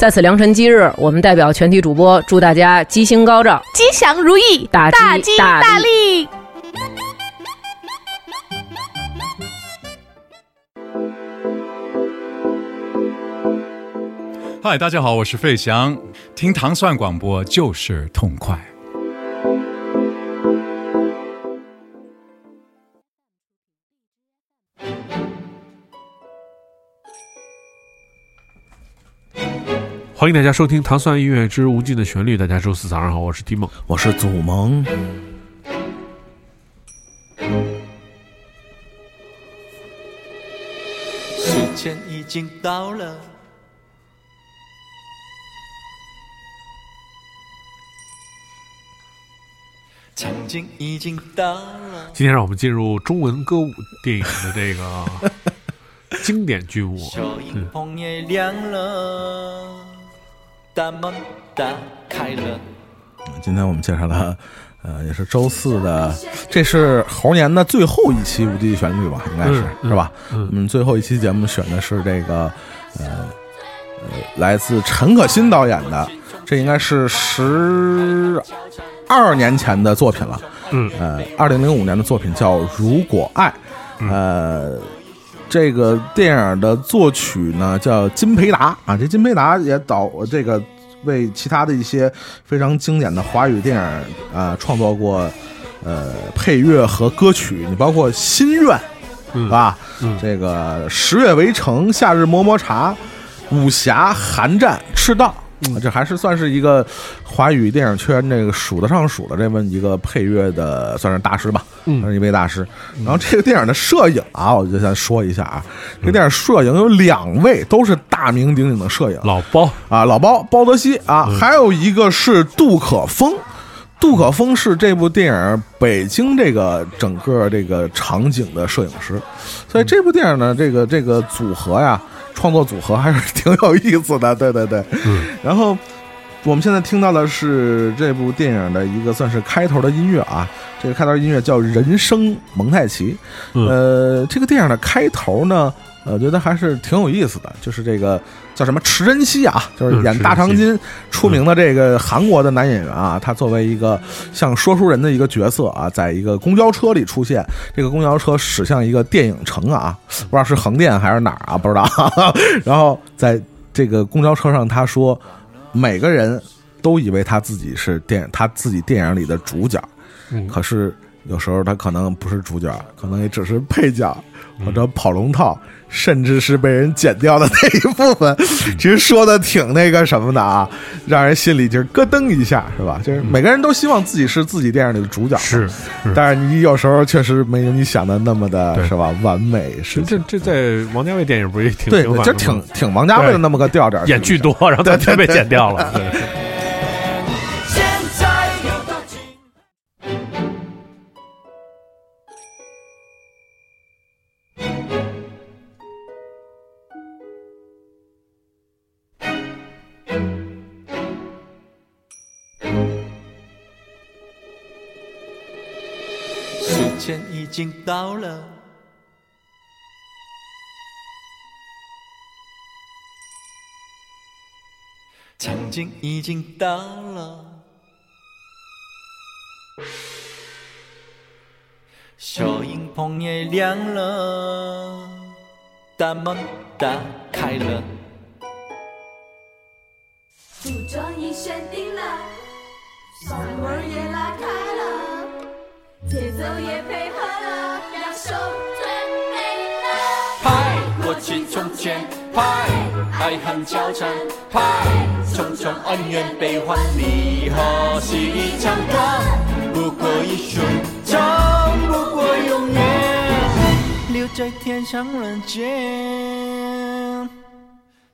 在此良辰吉日，我们代表全体主播祝大家吉星高照、吉祥如意、大吉大利。嗨，大家好，我是费翔，听糖蒜广播就是痛快。欢迎大家收听《糖蒜音乐之无尽的旋律》。大家周四早上好，我是蒂梦，我是祖萌。时间已经到了，场景已经到了。今天让我们进入中文歌舞电影的这个 经典剧目。小荧屏也亮了。大门打开了。今天我们介绍了，呃，也是周四的，这是猴年的最后一期《无敌旋律》吧？应该是是吧？嗯，最后一期节目选的是这个，呃呃，来自陈可辛导演的，这应该是十二年前的作品了。嗯，呃，二零零五年的作品叫《如果爱》，呃。这个电影的作曲呢叫金培达啊，这金培达也导这个为其他的一些非常经典的华语电影啊创作过呃配乐和歌曲，你包括《心愿》是吧？这个《十月围城》《夏日么么茶》《武侠》《寒战》《赤道》。这还是算是一个华语电影圈这个数得上数的这么一个配乐的，算是大师吧，算是一位大师。然后这个电影的摄影啊，我就先说一下啊，这个电影摄影有两位都是大名鼎鼎的摄影，老包啊，老包包德西啊，还有一个是杜可风，杜可风是这部电影北京这个整个这个场景的摄影师，所以这部电影呢，这个这个组合呀。创作组合还是挺有意思的，对对对。嗯，然后我们现在听到的是这部电影的一个算是开头的音乐啊，这个开头音乐叫《人生蒙太奇》。呃，这个电影的开头呢。我觉得还是挺有意思的，就是这个叫什么池珍熙啊，就是演大长今出名的这个韩国的男演员啊，他作为一个像说书人的一个角色啊，在一个公交车里出现，这个公交车驶向一个电影城啊，不知道是横店还是哪儿啊，不知道。然后在这个公交车上，他说每个人都以为他自己是电他自己电影里的主角，可是有时候他可能不是主角，可能也只是配角或者跑龙套。甚至是被人剪掉的 那一部分，其实说的挺那个什么的啊，让人心里就是咯噔一下，是吧？就是每个人都希望自己是自己电影里的主角，是，但是你有时候确实没有你想的那么的，是吧？完美是这这在王家卫电影不是也挺对，就挺挺王家卫的那么个调调，演剧多，然后他被剪掉了。已 经到了，场景已经到了，小影棚也亮了，大门打开了，服装已选定了，嗓门也拉开了，节奏也配拍爱恨纠缠拍匆匆恩怨悲欢离合是一场光不过一瞬间不过永远留在天上人间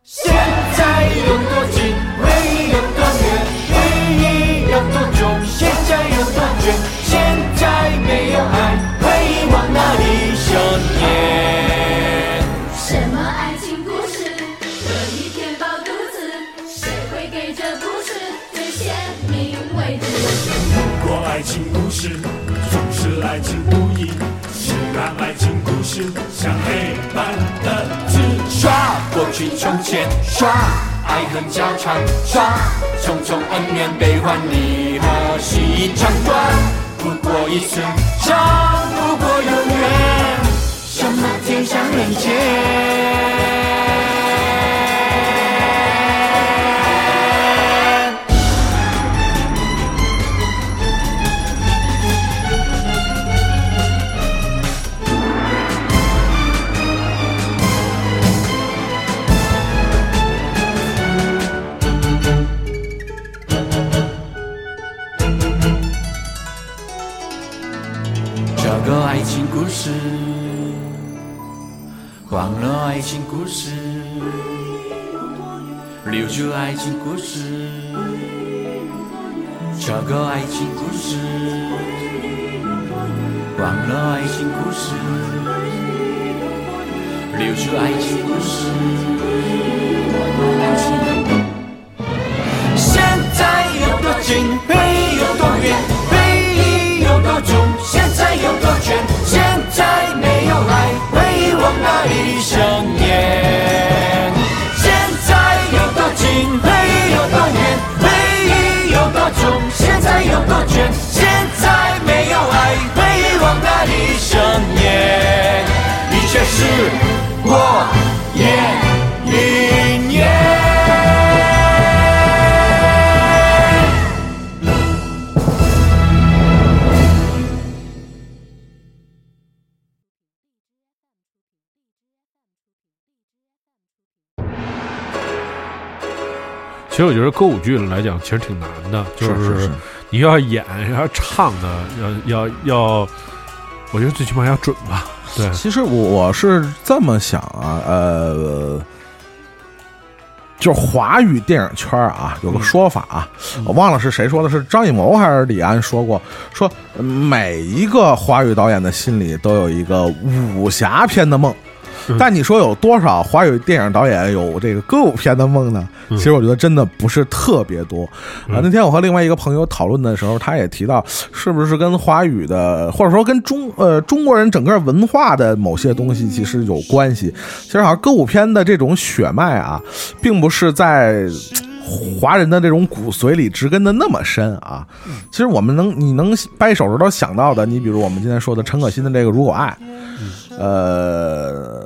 现在有多近回忆有多远？回忆有多重现在有多远？现在没有爱回忆往哪里升爱情故事，总是爱情不易。是让爱情故事像黑板的字，刷过去从前，刷爱恨交缠，刷匆匆恩怨悲欢离合是一场短，不过一瞬，长不过永远。什么天上人间？这个爱情故事，忘了爱情故事，留住爱情故事。这个爱情故事，忘了爱情故事，留住爱情故事。在没有爱，回忆往哪里生烟？现在有多近，回忆有多远，回忆有多重，现在有多远？现在没有爱，回忆往哪里生烟？一切是我眼其实我觉得歌舞剧来讲，其实挺难的，就是你要演，要唱的，要要要，我觉得最起码要准吧。对，其实我我是这么想啊，呃，就是华语电影圈啊，有个说法啊，我忘了是谁说的，是张艺谋还是李安说过，说呃每一个华语导演的心里都有一个武侠片的梦。但你说有多少华语电影导演有这个歌舞片的梦呢？其实我觉得真的不是特别多啊。那天我和另外一个朋友讨论的时候，他也提到，是不是跟华语的，或者说跟中呃中国人整个文化的某些东西其实有关系。其实好像歌舞片的这种血脉啊，并不是在。华人的这种骨髓里植根的那么深啊，其实我们能你能掰手指头想到的，你比如我们今天说的陈可辛的这个《如果爱》，呃，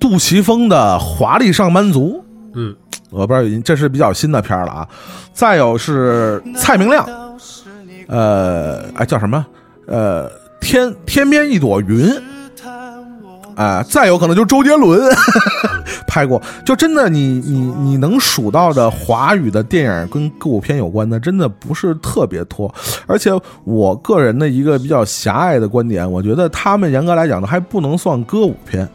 杜琪峰的《华丽上班族》，嗯，我不知道这是比较新的片儿了啊。再有是蔡明亮，呃，哎叫什么？呃，天天边一朵云。啊、再有可能就是周杰伦 拍过，就真的你你你能数到的华语的电影跟歌舞片有关的，真的不是特别多。而且我个人的一个比较狭隘的观点，我觉得他们严格来讲呢，还不能算歌舞片。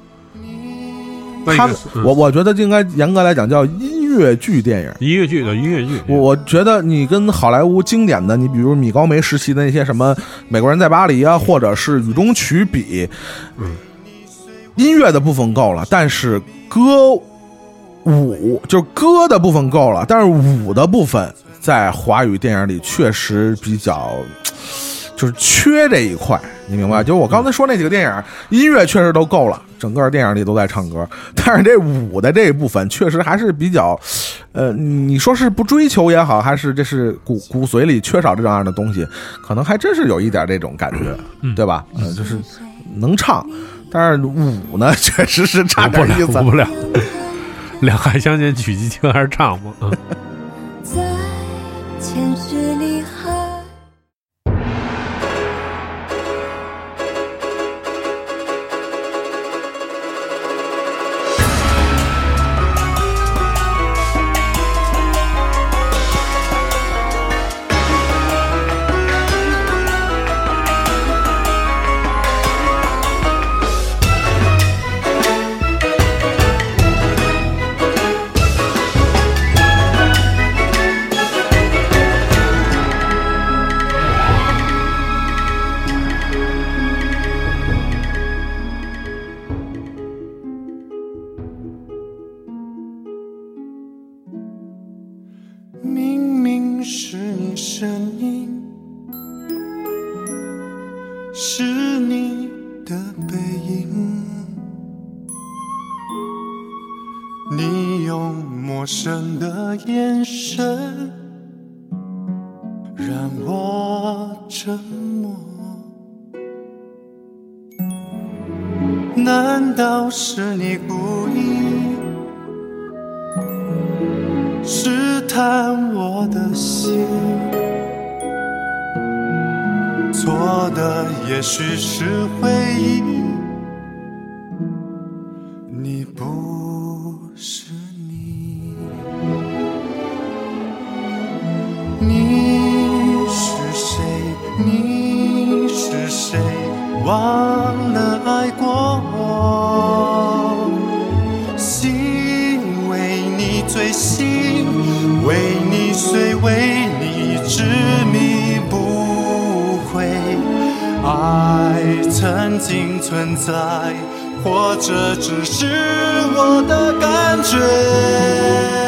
他我我觉得应该严格来讲叫音乐剧电影。音乐剧的音乐剧，我我觉得你跟好莱坞经典的，你比如米高梅时期的那些什么《美国人在巴黎》啊，或者是《雨中曲》比，嗯，音乐的部分够了，但是歌舞就是歌的部分够了，但是舞的部分在华语电影里确实比较。就是缺这一块，你明白？就是我刚才说那几个电影，音乐确实都够了，整个电影里都在唱歌，但是这舞的这一部分确实还是比较，呃，你说是不追求也好，还是这是骨骨髓里缺少这样的东西，可能还真是有一点这种感觉，对吧？嗯、就是能唱，但是舞呢，确实是差不了，点意思舞。不了。两害相间取其轻还是唱嘛？嗯，在千世试探我的心？错的也许是回忆，经存在，或者只是我的感觉。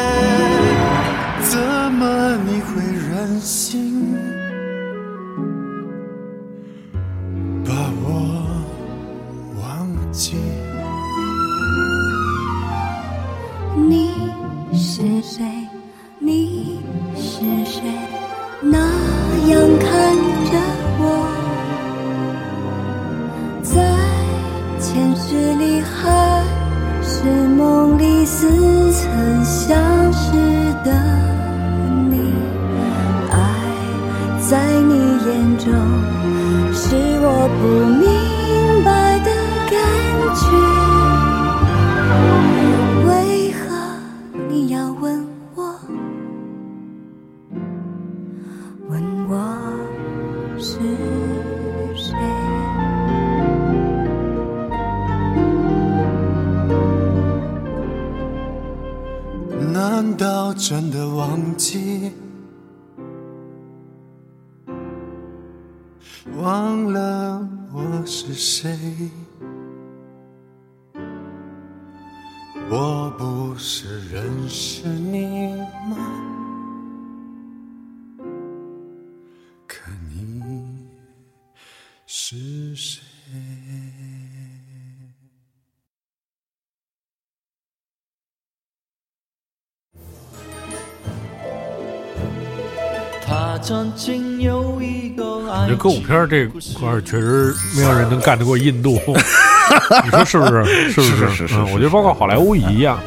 这歌舞片这块儿确实没有人能干得过印度，你说是不是？是不是是是我觉得包括好莱坞也一样。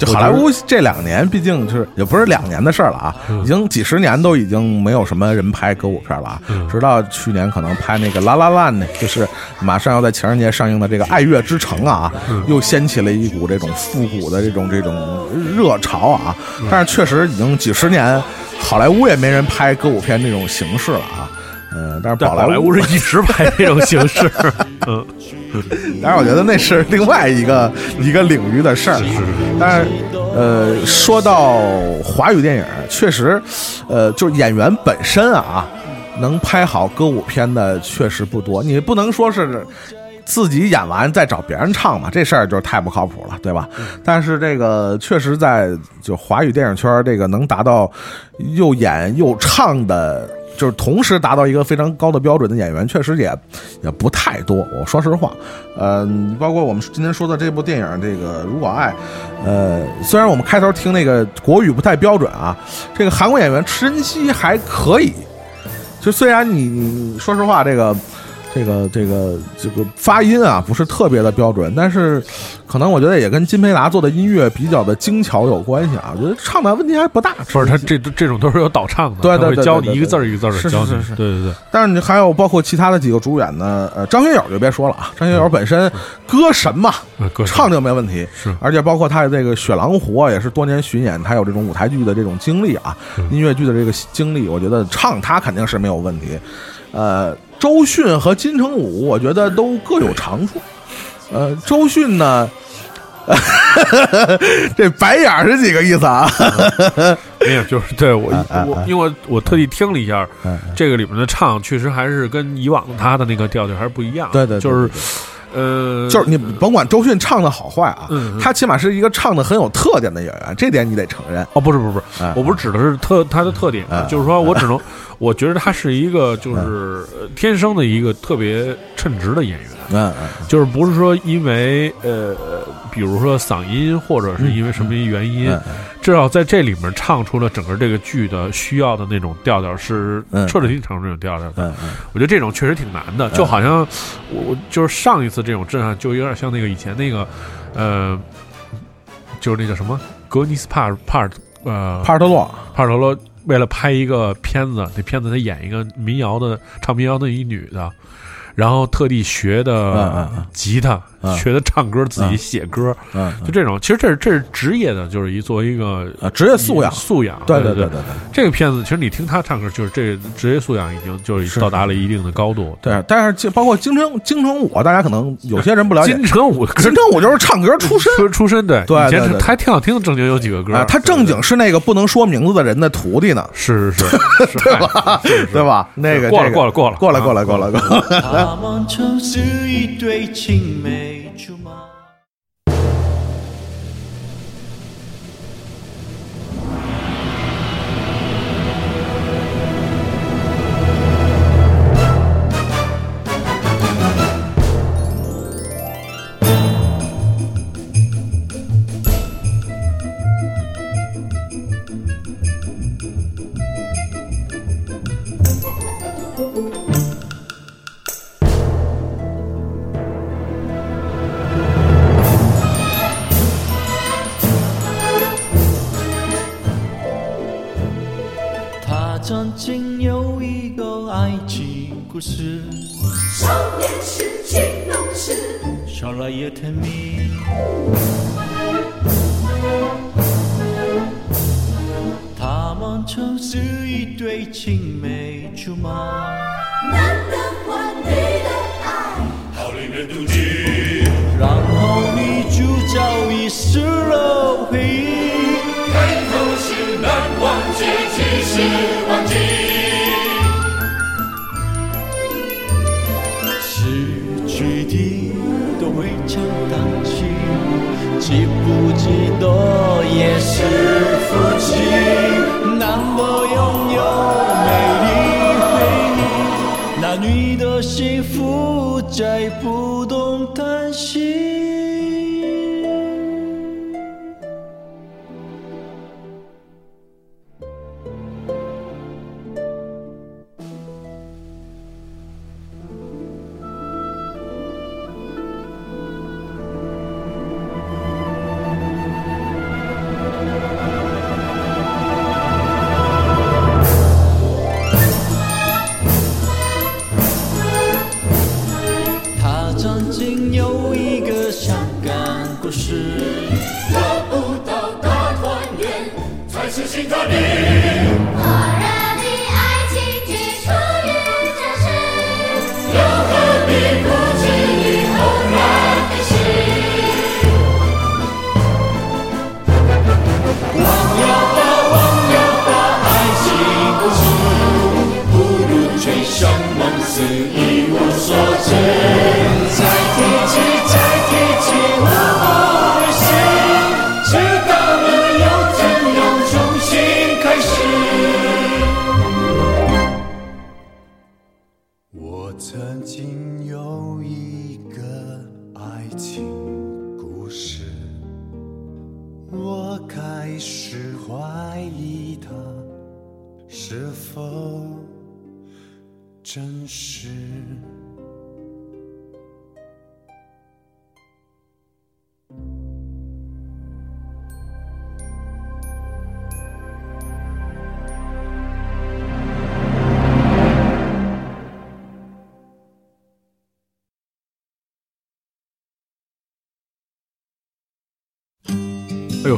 就好莱坞这两年，毕竟就是也不是两年的事儿了啊，已经几十年都已经没有什么人拍歌舞片了啊。直到去年可能拍那个《拉拉烂》呢，就是马上要在情人节上映的这个《爱乐之城》啊，又掀起了一股这种复古的这种这种热潮啊。但是确实已经几十年，好莱坞也没人拍歌舞片这种形式了啊。嗯，但是宝莱坞是一直拍这种 形式，嗯，但是，我觉得那是另外一个一个领域的事儿啊。但是，呃，说到华语电影，确实，呃，就是演员本身啊，能拍好歌舞片的确实不多。你不能说是自己演完再找别人唱嘛，这事儿就是太不靠谱了，对吧？但是这个确实在就华语电影圈，这个能达到又演又唱的。就是同时达到一个非常高的标准的演员，确实也也不太多。我说实话，嗯，包括我们今天说的这部电影，这个《如果爱》，呃，虽然我们开头听那个国语不太标准啊，这个韩国演员池珍熙还可以。就虽然你你说实话，这个这个这个这个发音啊不是特别的标准，但是可能我觉得也跟金培达做的音乐比较的精巧有关系啊。我觉得唱的问题还不大。不是他这这种都是有导唱的，对对对教你一个字儿一个字儿的是教你，是是对对对，但是你还有包括其他的几个主演呢，呃，张学友就别说了啊，张学友本身歌神嘛，唱就没问题，是而且包括他的这个《雪狼湖》啊，也是多年巡演，他有这种舞台剧的这种经历啊，音乐剧的这个经历，我觉得唱他肯定是没有问题。呃，周迅和金城武，我觉得都各有长处。呃，周迅呢，这白眼儿是几个意思啊？没有，就是对我我因为我我特地听了一下嗯这个里面的唱，确实还是跟以往他的那个调调还是不一样。对对对就是对呃，就是你甭管周迅唱的好坏啊，嗯嗯。他起码是一个唱的很有特点的演员，这点你得承认。哦，不是不是不是，啊我不是指的是特他的特点，啊就是说我只能，我觉得他是一个就是呃天生的一个特别称职的演员，嗯嗯就是不是说因为呃，比如说嗓音或者是因为什么原因，嗯至少在这里面唱出了整个这个剧的需要的那种调调，是嗯。彻彻底底唱出这种调调的。我觉得这种确实挺难的，就好像我我就是上一次这种震撼，就有点像那个以前那个，呃，就是那叫什么格尼斯帕帕尔呃帕尔特洛，帕尔特洛为了拍一个片子，那片子他演一个民谣的唱民谣的一女的，然后特地学嗯的吉他，嗯学的唱歌，自己写歌，嗯，就这种，其实这是这是职业的，就是一作为一个啊，职业素养，素养，对对对对对。这个片子其实你听他唱歌，就是这职业素养已经就是是到达了一定的高度。对，但是就包括京城京城舞，大家可能有些人不了解，金城武京城舞就是唱歌出身出出身，对，对以前是对对还挺好听的，正经有几个歌啊，他正经是那个不能说名字的人的徒弟呢，是是是，对吧？对吧？那个过了这个过了过了过了过了过了过了，他们就是一对青梅竹马。故事，少年时情浓时，少来也甜蜜。他们曾是一对青梅竹马。多也是福气。难得拥有美丽回忆，那女的幸福再不懂叹息。是，得不到大团圆，才是新的命。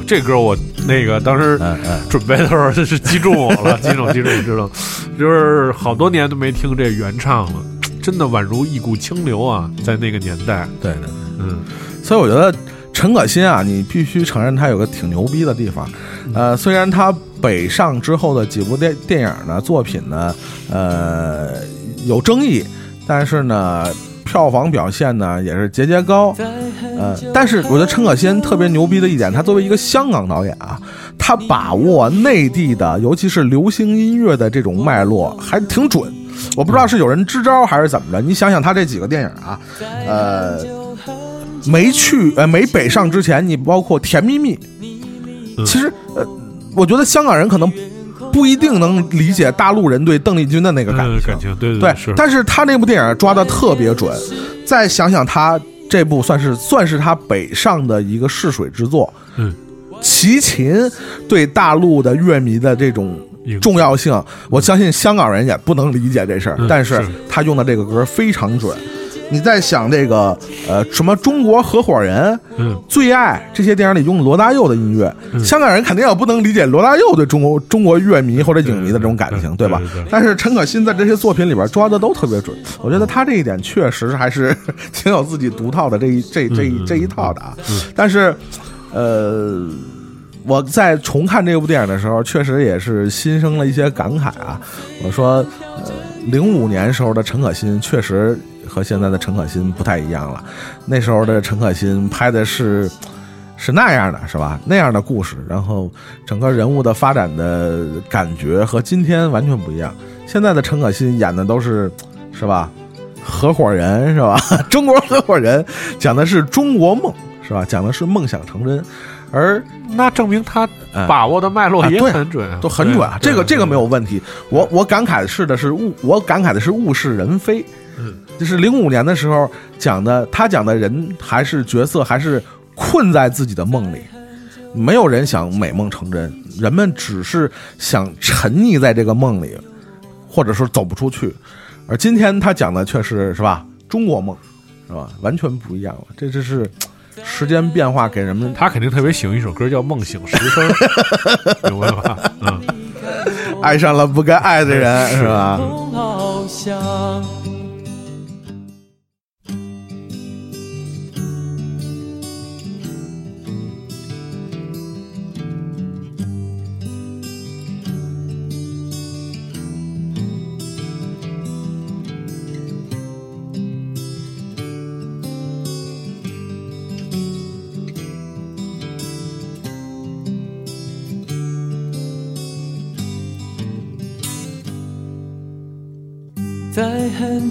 这歌我那个当时准备的时候是击中我了，击中击中知道，就是好多年都没听这原唱了，真的宛如一股清流啊，在那个年代，对对。嗯，所以我觉得陈可辛啊，你必须承认他有个挺牛逼的地方。呃，虽然他北上之后的几部电电影呢作品呢，呃有争议，但是呢票房表现呢也是节节高。呃，但是我觉得陈可辛特别牛逼的一点，他作为一个香港导演啊，他把握内地的，尤其是流行音乐的这种脉络还挺准。我不知道是有人支招还是怎么着，你想想他这几个电影啊，呃，没去呃没北上之前，你包括《甜蜜蜜》，其实呃，我觉得香港人可能不一定能理解大陆人对邓丽君的那个感情，嗯感情，对但是他那部电影抓的特别准。再想想他这部算是算是他北上的一个试水之作，嗯，齐秦对大陆的乐迷的这种重要性，我相信香港人也不能理解这事儿，嗯但是是。他用的这个歌非常准。你在想这个呃什么中国合伙人、嗯最爱这些电影里用罗大佑的音乐，香港人肯定也不能理解罗大佑对中国中国乐迷或者影迷的这种感情，对吧对对对？但是陈可辛在这些作品里边抓的都特别准，我觉得他这一点确实还是 挺有自己独套的这一这这一这一套的啊。但是，呃。我在重看这部电影的时候，确实也是心生了一些感慨啊。我说，呃，零五年时候的陈可辛确实和现在的陈可辛不太一样了。那时候的陈可辛拍的是是那样的，是吧？那样的故事，然后整个人物的发展的感觉和今天完全不一样。现在的陈可辛演的都是，是吧？合伙人是吧？中国合伙人讲的是中国梦，是吧？讲的是梦想成真，而那证明他嗯把握的脉络也很准啊，都很准啊，这个这个没有。问题。我我感慨的是的是物，我感慨的是物是人非。嗯，就是零五年的时候讲的，他讲的人还是角色还是困在自己的梦里，没有人想美梦成真，人们只是想沉溺在这个梦里，或者说走不出去。而今天他讲的却是是吧，中国梦，是吧？完全不一样了。这就是时间变化给人们他肯定特别喜欢一首歌叫《梦醒时分》，明白吧？嗯，爱上了不该爱的人，是吧？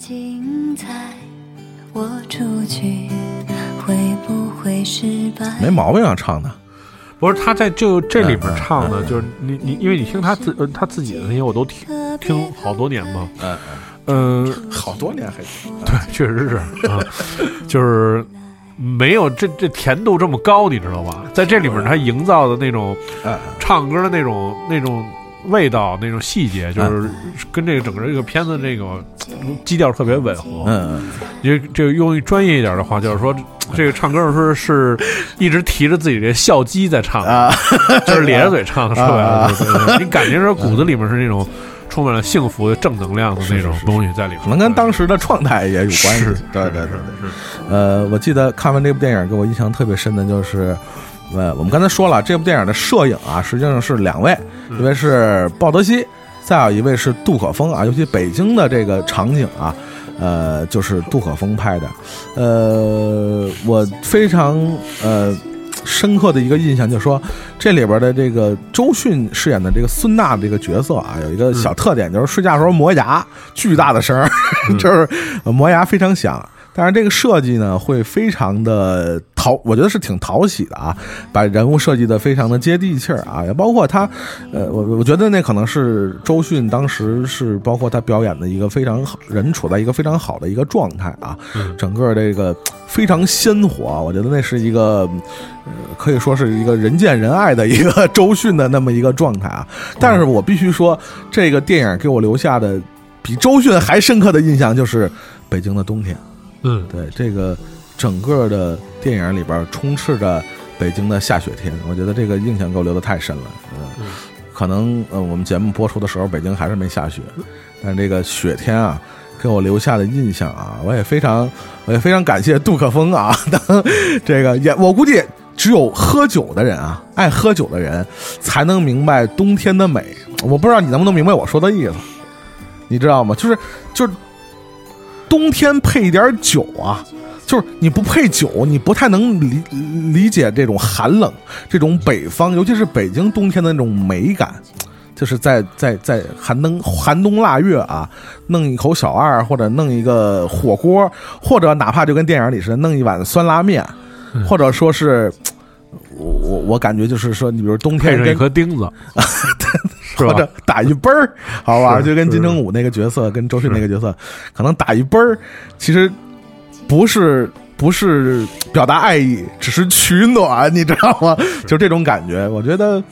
精彩，我出去会不会失败？没毛病啊，唱的。不是他在就这里面唱的，嗯就是你你，因为你听他自呃他自己的那些，我都听听好多年嘛。嗯嗯，好多年还对，确实是啊，就是没有这这甜度这么高，你知道吧？在这里面他营造的那种嗯唱歌的那种那种味道、那种细节，就是跟这个整个这个片子这个基调特别吻合。嗯，因为这个用专业一点的话，就是说这个唱歌的时候是一直提着自己这笑肌在唱，啊，就是咧着嘴唱，说白了，啊对对对你感觉是骨子里面是那种充满了幸福的正能量的那种东西在里面，可能跟当时的状态也有关系。对对对对。呃，我记得看完这部电影，给我印象特别深的就是，呃，我们刚才说了，这部电影的摄影啊，实际上是两位，一位是鲍德西，再有一位是杜可风啊。尤其北京的这个场景啊，呃，就是杜可风拍的。呃，我非常呃深刻的一个印象就是说，这里边的这个周迅饰演的这个孙娜这个角色啊，有一个小特点，就是睡觉的时候磨牙，巨大的声儿，就是呃磨牙非常响。但是这个设计呢，会非常的讨，我觉得是挺讨喜的啊，把人物设计的非常的接地气儿啊，也包括他，呃，我我觉得那可能是周迅当时是包括他表演的一个非常好，人处在一个非常好的一个状态啊，整个这个非常鲜活，我觉得那是一个，呃，可以说是一个人见人爱的一个周迅的那么一个状态啊。但是我必须说，这个电影给我留下的比周迅还深刻的印象就是北京的冬天。嗯，对这个整个的电影里边充斥着北京的下雪天，我觉得这个印象给我留的太深了。嗯，可能呃我们节目播出的时候北京还是没下雪，但这个雪天啊，给我留下的印象啊，我也非常我也非常感谢杜可风啊，当这个也我估计。只有喝酒的人啊，爱喝酒的人才能明白冬天的美。我不知道你能不能明白我说的意思，你知道吗？就是就是冬天配一点酒啊，就是你不配酒，你不太能理理解这种寒冷，这种北方，尤其是北京冬天的那种美感。就是在在在寒冬寒冬腊月啊，弄一口小二，或者弄一个火锅，或者哪怕就跟电影里似的，弄一碗酸拉面，或者说是，我我我感觉就是说，你比如冬配上一颗钉子，或者？打一奔儿，好吧，是就跟金城武那个角色，跟周迅那个角色，可能打一奔儿，其实不是不是表达爱意，只是取暖，你知道吗？就这种感觉，我觉得。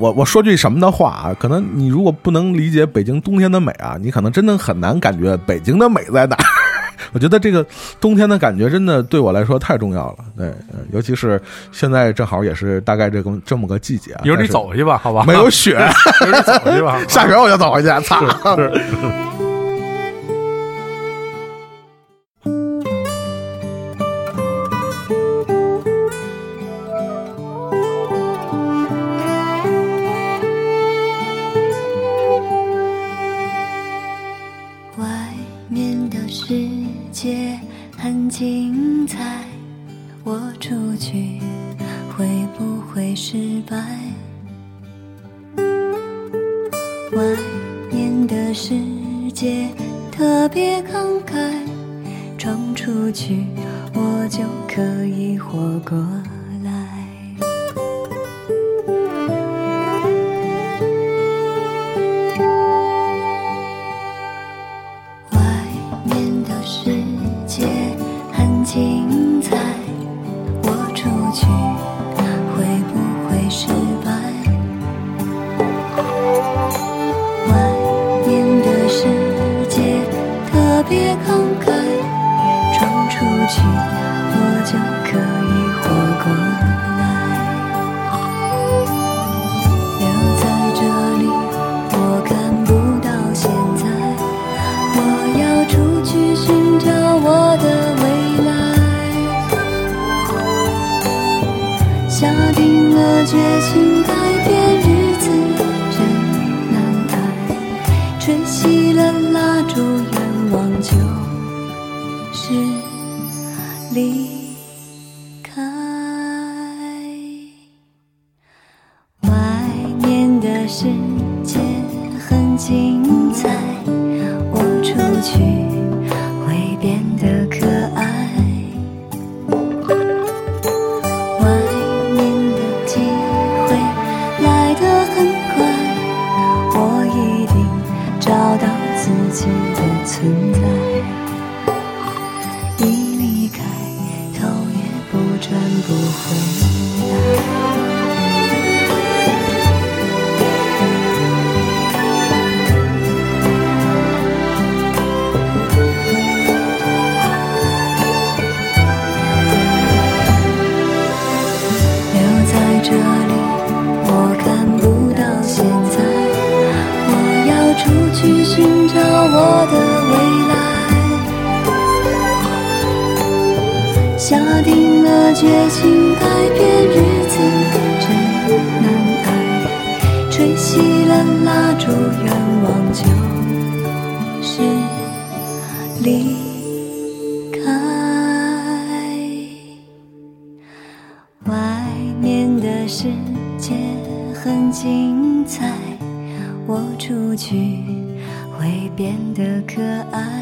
我我说句什么的话啊？可能你如果不能理解北京冬天的美啊，你可能真的很难感觉北京的美在哪儿。我觉得这个冬天的感觉真的对我来说太重要了。对，呃尤其是现在正好也是大概这个这么个季节啊。一会儿你走去吧，好吧？没有雪，一会儿你走去吧。下雪我就走回去。操！绝情改变日子真难挨，吹熄了蜡烛，吹熄了蜡烛，愿望就是离开。外面的世界很精彩，我出去会变得可爱。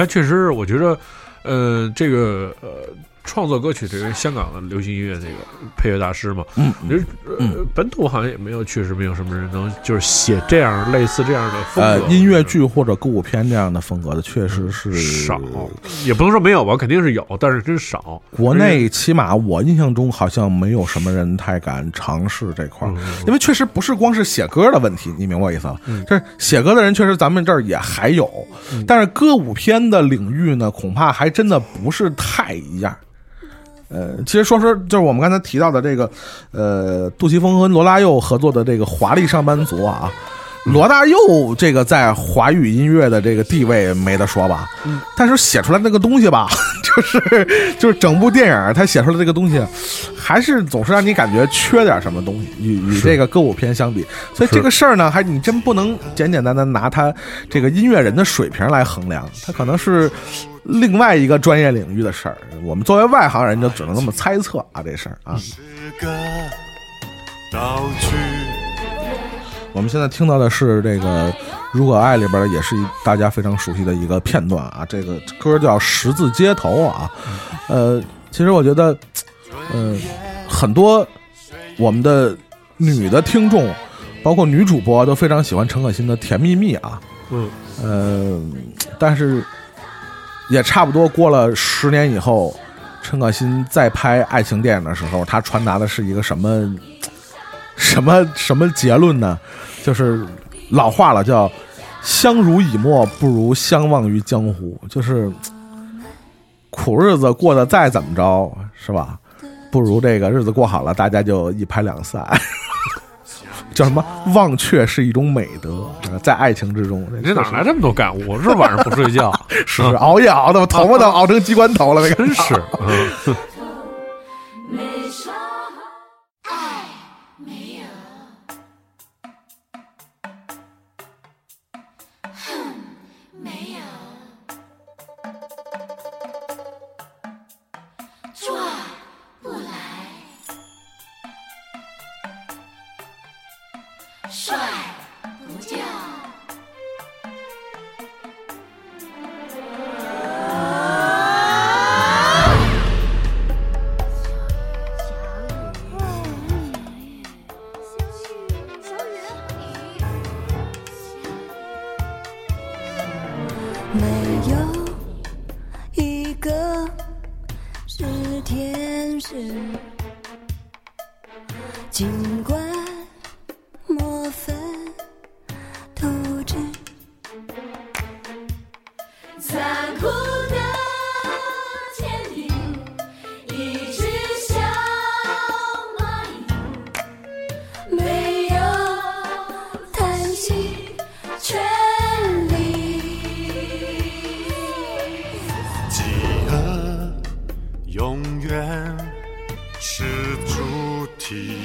但，确实，我觉得，呃，这个呃，创作歌曲这个香港的流行音乐这个配乐大师嘛，嗯其实呃本土好像也没有，确实没有什么人能就是写这样类似这样的风格，呃，音乐剧或者歌舞片这样的风格的，确实是少，也不能说没有吧，肯定是有，但是真少。国内起码我印象中好像没有什么人太敢尝试这块儿，因为确实不是光是写歌的问题，你明白我意思吧？这写歌的人确实咱们这儿也还有，但是歌舞片的领域呢，恐怕还真的不是太一样。呃，其实说说就是我们刚才提到的这个，呃，杜琪峰和罗大佑合作的这个《华丽上班族》啊，罗大佑这个在华语音乐的这个地位没得说吧，嗯。但是写出来那个东西吧，就是就是整部电影他写出来这个东西，还是总是让你感觉缺点什么东西，与与这个歌舞片相比，所以这个事儿呢，还你真不能简简单单拿他这个音乐人的水平来衡量，他可能是。另外一个专业领域的事儿，我们作为外行人就只能这么猜测啊，这事儿啊。是个道具。我们现在听到的是这个《如果爱》里边的，也是大家非常熟悉的一个片段啊。这个歌叫《十字街头》啊。呃，其实我觉得，嗯、很多我们的女的听众，包括女主播都非常喜欢陈可辛的《甜蜜蜜》啊。嗯，呃，但是也差不多过了十年以后，陈可辛再拍爱情电影的时候，他传达的是一个什么什么什么结论呢？就是老话了，叫“相濡以沫，不如相忘于江湖”，就是苦日子过得再怎么着，是吧？不如这个日子过好了，大家就一拍两散。叫什么？忘却是一种美德，呃在爱情之中。你这哪来这么多感悟？是晚上不睡觉？是熬夜熬的，我头发都 熬成鸡冠头了，真是。嗯的权利，饥饿永远是主题，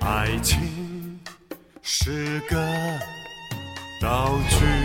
爱情是个道具。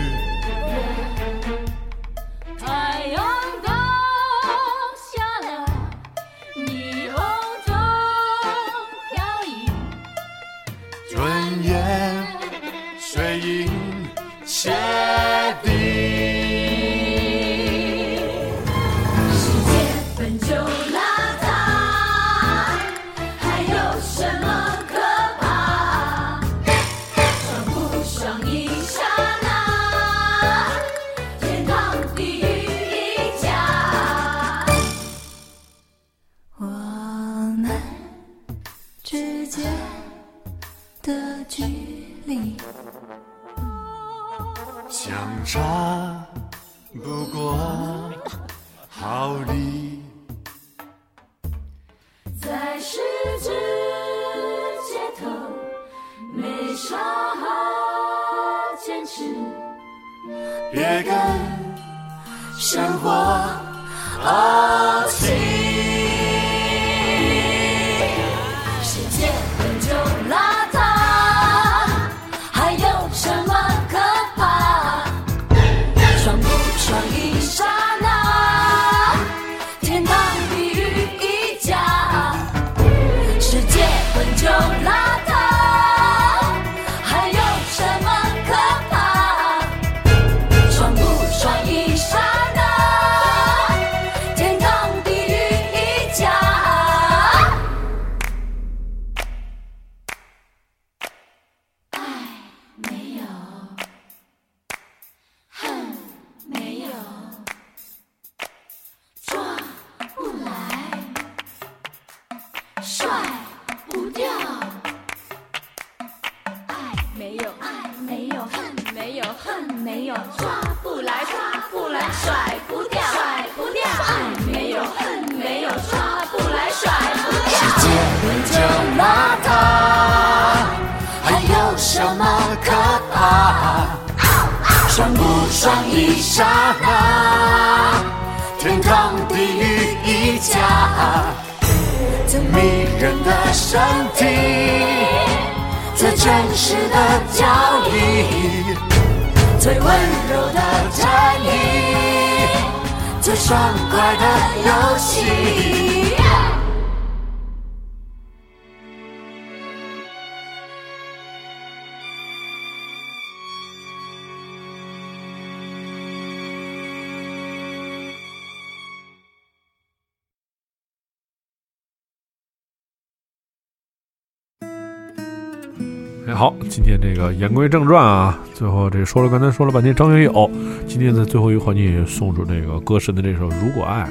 哎，好，今天这个言归正传啊，最后这说了刚才说了半天张学友，今天在最后一个环节送出这个歌神的这首《如果爱》。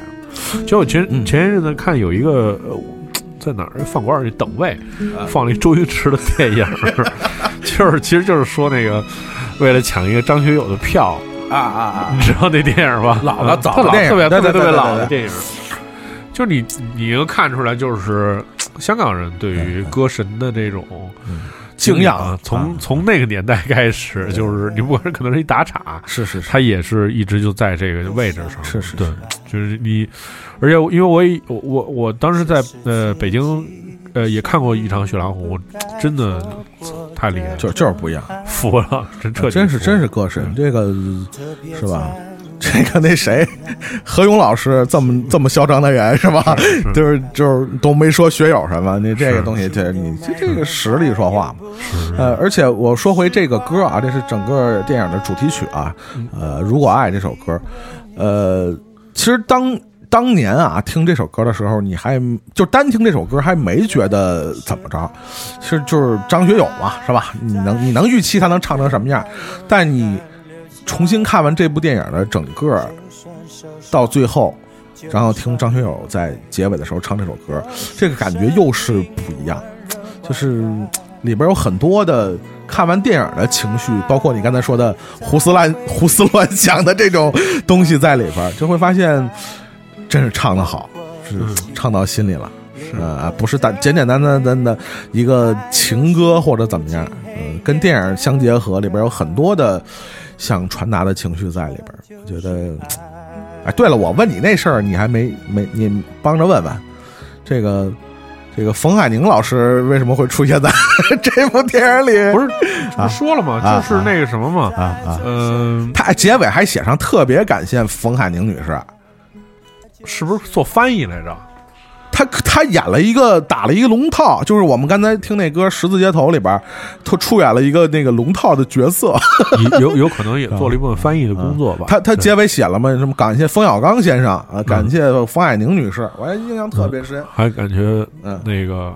其实我前前些日子看有一个呃在哪儿饭馆里等位，放了一周星驰的电影，就是其实就是说那个为了抢一个张学友的票，啊啊啊！你知道那电影吧？老的嗯特老早的电影特别特别特别老的电影，就是你你能看出来，就是香港人对于歌神的这种敬仰啊，从啊。从那个年代开始，就是你不管是可能是一打岔，是是是，他也是一直就在这个位置上，是是对，就是你，而且因为我也我我我当时在呃北京。呃，也看过一场《雪狼湖》，真的太厉害了，就就是不一样，服了，真彻底服了，真是真是歌神，这个是吧？这个那谁，何勇老师这么这么嚣张的人是吧？是就是就是都没说学友什么，你这个东西，这你这这个实力说话嘛。呃，而且我说回这个歌啊，这是整个电影的主题曲啊，呃，如果爱这首歌，呃，其实当。当年啊，听这首歌的时候，你还就单听这首歌还没觉得怎么着，其实就是张学友嘛，是吧？你能你能预期他能唱成什么样？但你重新看完这部电影的整个到最后，然后听张学友在结尾的时候唱这首歌，这个感觉又是不一样，就是里边有很多的看完电影的情绪，包括你刚才说的胡思乱胡思乱想的这种东西在里边，就会发现真是唱的好，是唱到心里了。呃，不是单简简单单单的一个情歌或者怎么样，嗯、跟电影相结合，里边有很多的想传达的情绪在里边。我觉得，哎，对了，我问你那事儿，你还没没你帮着问问，这个这个冯海宁老师为什么会出现在 这部电影里？不是这不说了吗？啊就是那个什么嘛，啊啊，嗯，他结尾还写上特别感谢冯海宁女士。是不是做翻译来着？他他演了一个打了一个龙套，就是我们刚才听那歌《十字街头》里边，他出演了一个那个龙套的角色。有有有可能也做了一部分翻译的工作吧。他他结尾写了嘛，什么感谢冯小刚先生啊，感谢冯海宁女士，我还印象特别深。还感觉嗯那个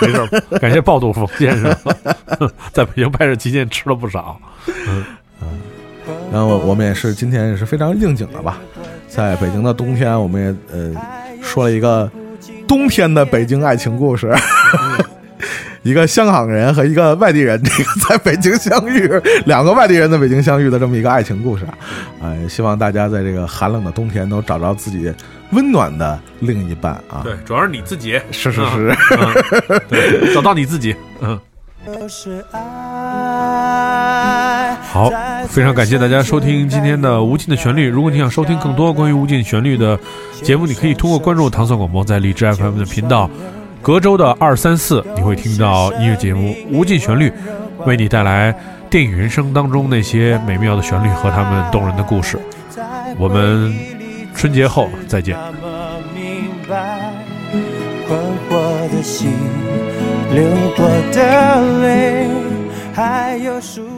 没事儿，感谢暴肚冯先生 在北京拍摄期间吃了不少。嗯嗯然后我们也是今天也是非常应景的吧，在北京的冬天，我们也呃说了一个冬天的北京爱情故事。一个香港人和一个外地人，这个在北京相遇，两个外地人在北京相遇的这么一个爱情故事啊，呃，希望大家在这个寒冷的冬天都找着自己温暖的另一半啊。对，主要是你自己，是是是，嗯对，找到你自己，嗯。好，非常感谢大家收听今天的《无尽的旋律》。如果你想收听更多关于无尽旋律的节目，你可以通过关注糖蒜广播在荔枝 FM 的频道，隔周的二三四，你会听到音乐节目《无尽旋律》，为你带来电影人生当中那些美妙的旋律和他们动人的故事。我们春节后再见。那么明白，困惑的心，流过的泪，还有数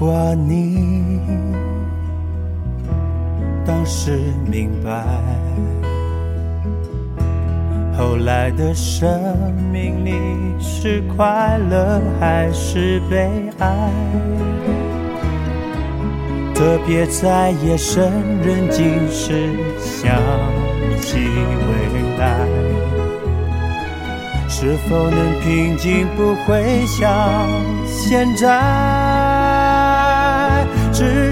如果你当时明白，后来的生命里是快乐还是悲哀？特别在夜深人静时想起未来，是否能平静？不会像现在。